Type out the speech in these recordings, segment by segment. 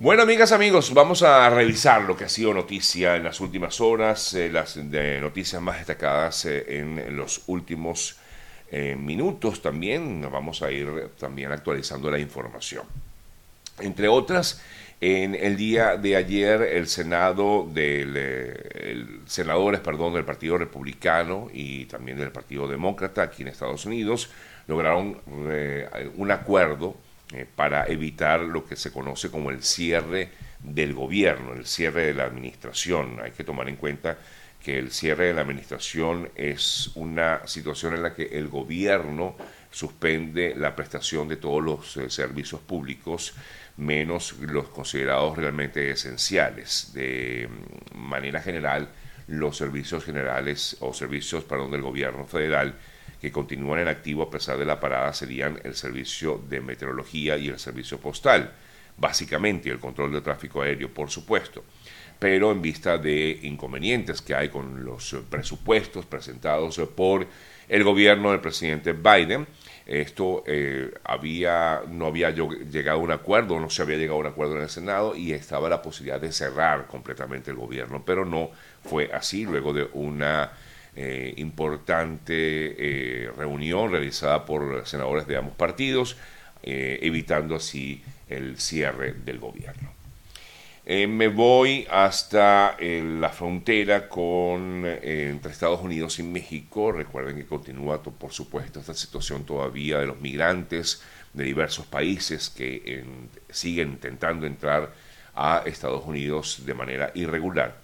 Bueno, amigas, amigos, vamos a revisar lo que ha sido noticia en las últimas horas, eh, las noticias más destacadas eh, en los últimos eh, minutos también. Vamos a ir también actualizando la información. Entre otras, en el día de ayer el Senado del senadores, perdón, del Partido Republicano y también del Partido Demócrata aquí en Estados Unidos lograron un acuerdo eh, para evitar lo que se conoce como el cierre del gobierno, el cierre de la administración. Hay que tomar en cuenta que el cierre de la administración es una situación en la que el gobierno suspende la prestación de todos los eh, servicios públicos, menos los considerados realmente esenciales. De mm, manera general, los servicios generales o servicios, perdón, del gobierno federal que continúan en activo a pesar de la parada serían el servicio de meteorología y el servicio postal, básicamente el control del tráfico aéreo, por supuesto. Pero en vista de inconvenientes que hay con los presupuestos presentados por el gobierno del presidente Biden, esto eh, había, no había llegado a un acuerdo, no se había llegado a un acuerdo en el Senado y estaba la posibilidad de cerrar completamente el gobierno, pero no fue así luego de una eh, importante eh, reunión realizada por senadores de ambos partidos, eh, evitando así el cierre del gobierno. me voy hasta la frontera con, entre Estados Unidos y México. Recuerden que continúa, por supuesto, esta situación todavía de los migrantes de diversos países que siguen intentando entrar a Estados Unidos de manera irregular.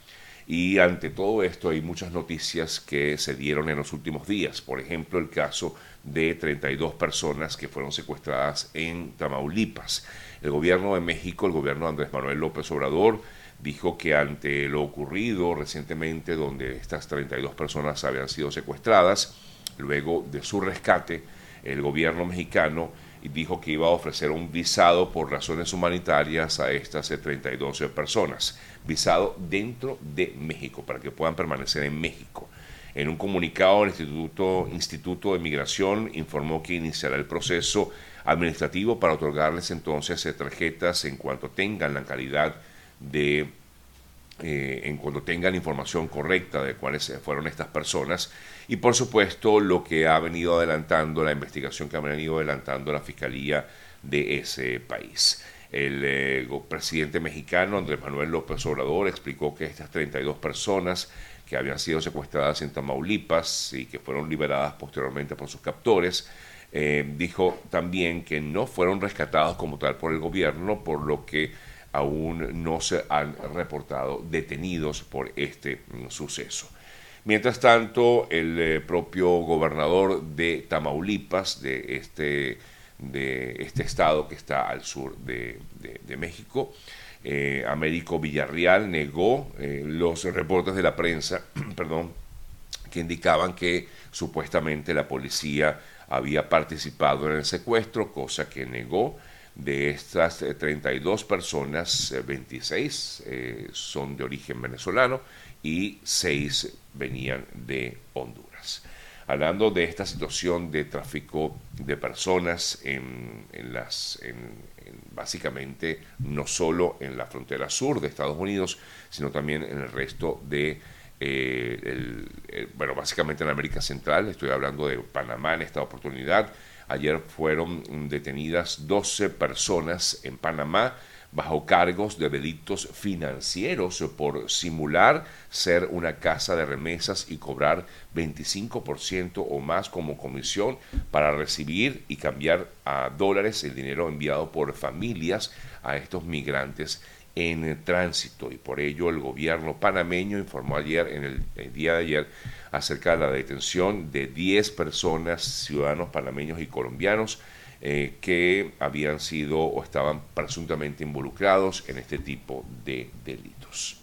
Y ante todo esto hay muchas noticias que se dieron en los últimos días. Por ejemplo, el caso de 32 personas que fueron secuestradas en Tamaulipas. El gobierno de México, el gobierno de Andrés Manuel López Obrador, dijo que ante lo ocurrido recientemente, donde estas 32 personas habían sido secuestradas, luego de su rescate, el gobierno mexicano dijo que iba a ofrecer un visado por razones humanitarias a estas 32 personas visado dentro de México, para que puedan permanecer en México. En un comunicado, el Instituto, Instituto de Migración informó que iniciará el proceso administrativo para otorgarles entonces tarjetas en cuanto tengan la calidad de, eh, en cuanto tengan información correcta de cuáles fueron estas personas y por supuesto lo que ha venido adelantando, la investigación que ha venido adelantando la Fiscalía de ese país. El eh, presidente mexicano Andrés Manuel López Obrador explicó que estas 32 personas que habían sido secuestradas en Tamaulipas y que fueron liberadas posteriormente por sus captores, eh, dijo también que no fueron rescatados como tal por el gobierno, por lo que aún no se han reportado detenidos por este mm, suceso. Mientras tanto, el eh, propio gobernador de Tamaulipas, de este de este estado que está al sur de, México. Eh, Américo Villarreal negó eh, los reportes de la prensa, perdón, que indicaban que supuestamente la policía había participado en el secuestro, cosa que negó. De estas 32 eh, personas, 26 son de origen venezolano y 6 venían de Honduras hablando de esta situación de tráfico de personas en, las, básicamente no solo en la frontera sur de Estados Unidos, sino también en el resto de, eh, bueno, básicamente en América Central, estoy hablando de Panamá en esta oportunidad. Ayer fueron detenidas 12 personas en Panamá bajo cargos de delitos financieros por simular ser una casa de remesas y cobrar 25% o más como comisión para recibir y cambiar a dólares el dinero enviado por familias a estos migrantes en tránsito y por ello el gobierno panameño informó ayer en el, día de ayer acerca de la detención de 10 personas ciudadanos panameños y colombianos eh, que habían sido o estaban presuntamente involucrados en este tipo de delitos.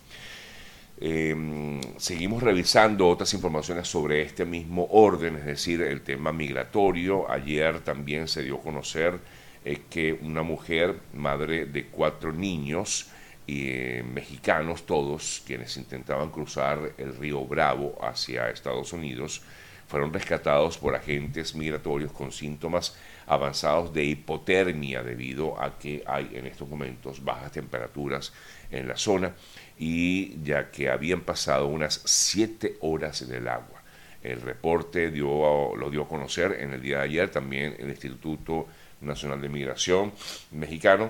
Em, seguimos revisando otras informaciones sobre este mismo orden, es decir, el tema migratorio. Ayer también se dio a conocer eh, que una mujer, madre de cuatro niños, eh, mexicanos todos, quienes intentaban cruzar el río Bravo hacia Estados Unidos, fueron rescatados por agentes migratorios con síntomas avanzados de hipotermia debido a que hay en estos momentos bajas temperaturas en la zona y ya que habían pasado unas siete horas en el agua. El reporte dio, lo dio a conocer en el día de ayer también el Instituto Nacional de Migración mexicano.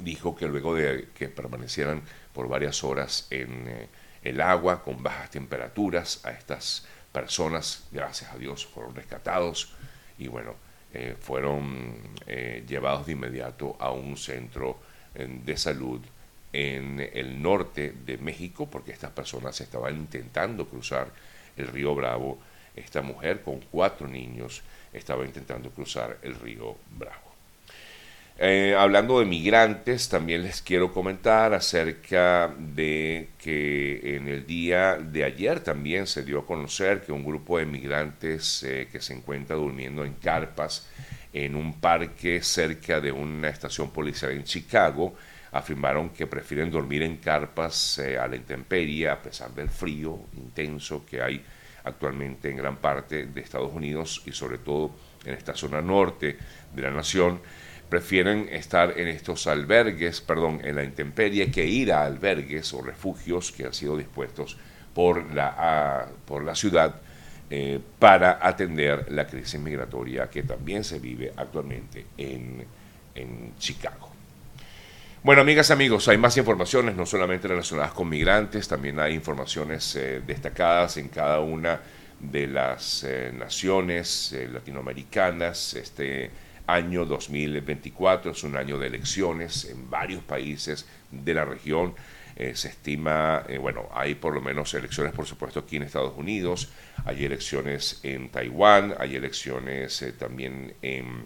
Dijo que luego de que permanecieran por varias horas en eh, el agua con bajas temperaturas, a estas personas, gracias a Dios, fueron rescatados y bueno, eh, fueron eh, llevados de inmediato a un centro de salud en el norte de México, porque estas personas estaban intentando cruzar el río Bravo. Esta mujer con cuatro niños estaba intentando cruzar el río Bravo. Eh, hablando de migrantes, también les quiero comentar acerca de que en el día de ayer también se dio a conocer que un grupo de migrantes eh, que se encuentra durmiendo en carpas en un parque cerca de una estación policial en Chicago afirmaron que prefieren dormir en carpas eh, a la intemperie a pesar del frío intenso que hay actualmente en gran parte de Estados Unidos y sobre todo en esta zona norte de la nación prefieren estar en estos albergues, perdón, en la intemperie, que ir a albergues o refugios que han sido dispuestos por la, por la ciudad eh, para atender la crisis migratoria que también se vive actualmente en, en Chicago. Bueno, amigas, amigos, hay más informaciones, no solamente relacionadas con migrantes, también hay informaciones eh, destacadas en cada una de las eh, naciones latinoamericanas. Este, año 2024 es un año de elecciones en varios países de la región. Eh, se estima, eh, bueno, hay por lo menos elecciones, por supuesto, aquí en Estados Unidos, hay elecciones en Taiwán, hay elecciones eh, también en,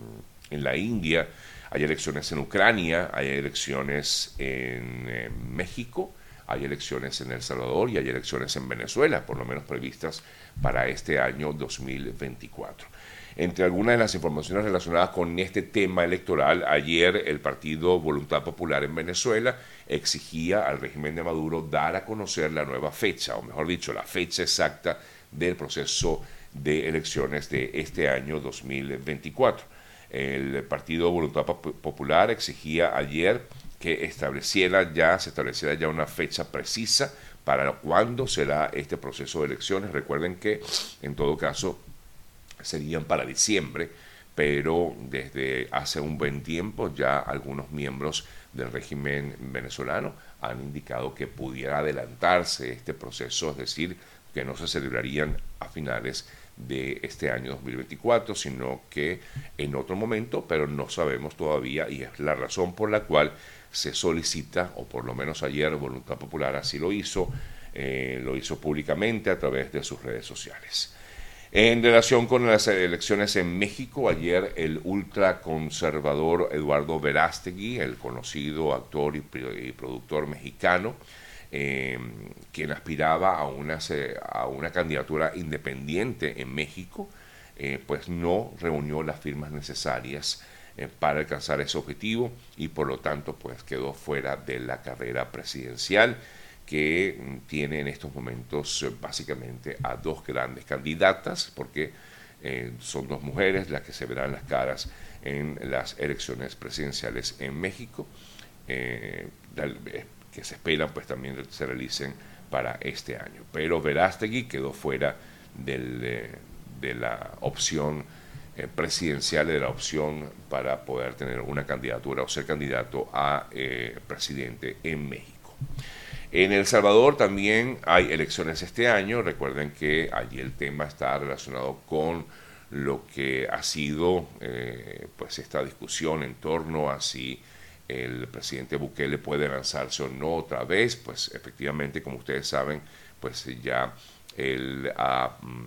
la India, hay elecciones en Ucrania, hay elecciones en México, hay elecciones en El Salvador y hay elecciones en Venezuela, por lo menos previstas para este año 2024. Entre algunas de las informaciones relacionadas con este tema electoral, ayer el Partido Voluntad Popular en Venezuela exigía al régimen de Maduro dar a conocer la nueva fecha, o mejor dicho, la fecha exacta del proceso de elecciones de este año 2024. El Partido Voluntad Popular exigía ayer que estableciera ya, se estableciera ya una fecha precisa para cuándo será este proceso de elecciones. Recuerden que, en todo caso, serían para diciembre, pero desde hace un buen tiempo ya algunos miembros del régimen venezolano han indicado que pudiera adelantarse este proceso, es decir, que no se celebrarían a finales de este año 2024, sino que en otro momento, pero no sabemos todavía y es la razón por la cual se solicita, o por lo menos ayer Voluntad Popular así lo hizo, eh, lo hizo públicamente a través de sus redes sociales. En relación con las elecciones en México, ayer el ultraconservador Eduardo Verástegui, el conocido actor y, productor mexicano, em, quien aspiraba a una, a una candidatura independiente en México, eh, pues no reunió las firmas necesarias eh, para alcanzar ese objetivo y por lo tanto pues quedó fuera de la carrera presidencial que tiene en estos momentos eh, básicamente a dos grandes candidatas, porque eh, son dos mujeres las que se verán las caras en las elecciones presidenciales en México, eh, que se esperan pues también se realicen para este año. Pero Verástegui quedó fuera de la opción presidencial, de la opción para poder tener una candidatura o ser candidato a presidente en México. En El Salvador también hay elecciones este año. Recuerden que allí el tema está relacionado con lo que ha sido eh, pues esta discusión en torno a si el presidente Bukele puede lanzarse o no otra vez. Pues efectivamente, como ustedes saben, pues ya él, mm,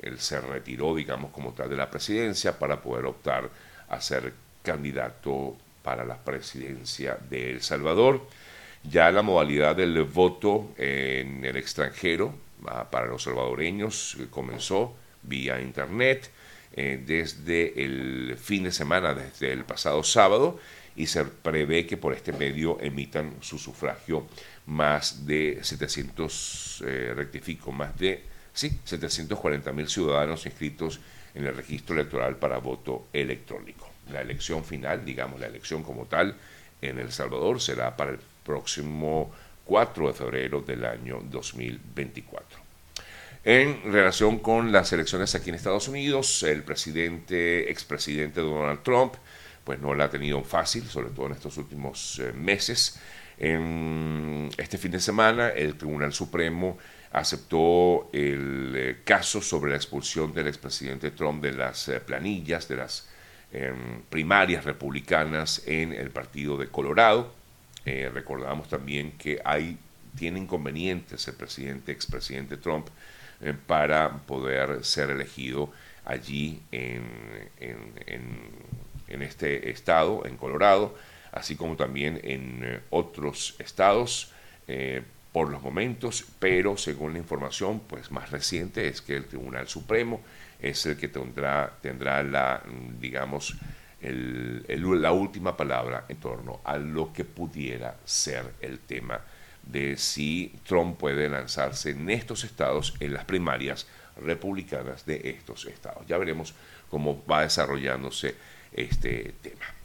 él se retiró, digamos, como tal de la presidencia para poder optar a ser candidato para la presidencia de El Salvador. Ya la modalidad del voto en el extranjero ah, para los salvadoreños eh, comenzó vía internet eh, desde el fin de semana, desde el pasado sábado, y se prevé que por este medio emitan su sufragio más de 700, eh, rectifico, más de sí, 740 mil ciudadanos inscritos en el registro electoral para voto electrónico. La elección final, digamos la elección como tal, en El Salvador será para el próximo 4 de febrero del año 2024. En relación con las elecciones aquí en Estados Unidos, el presidente, expresidente Donald Trump, pues no la ha tenido fácil, sobre todo en estos últimos eh, meses. En este fin de semana, el Tribunal Supremo aceptó el eh, caso sobre la expulsión del expresidente Trump de las eh, planillas, de las em, primarias republicanas en el partido de Colorado. Recordamos también que hay, tiene inconvenientes el presidente, expresidente Trump, para poder ser elegido allí en, en este estado, en Colorado, así como también en eh, otros estados eh, por los momentos, pero según la información pues más reciente es que el Tribunal Supremo es el que tendrá, tendrá la, digamos, la última palabra en torno a lo que pudiera ser el tema de si Trump puede lanzarse en estos estados en las primarias republicanas de estos estados. Ya veremos cómo va desarrollándose este tema.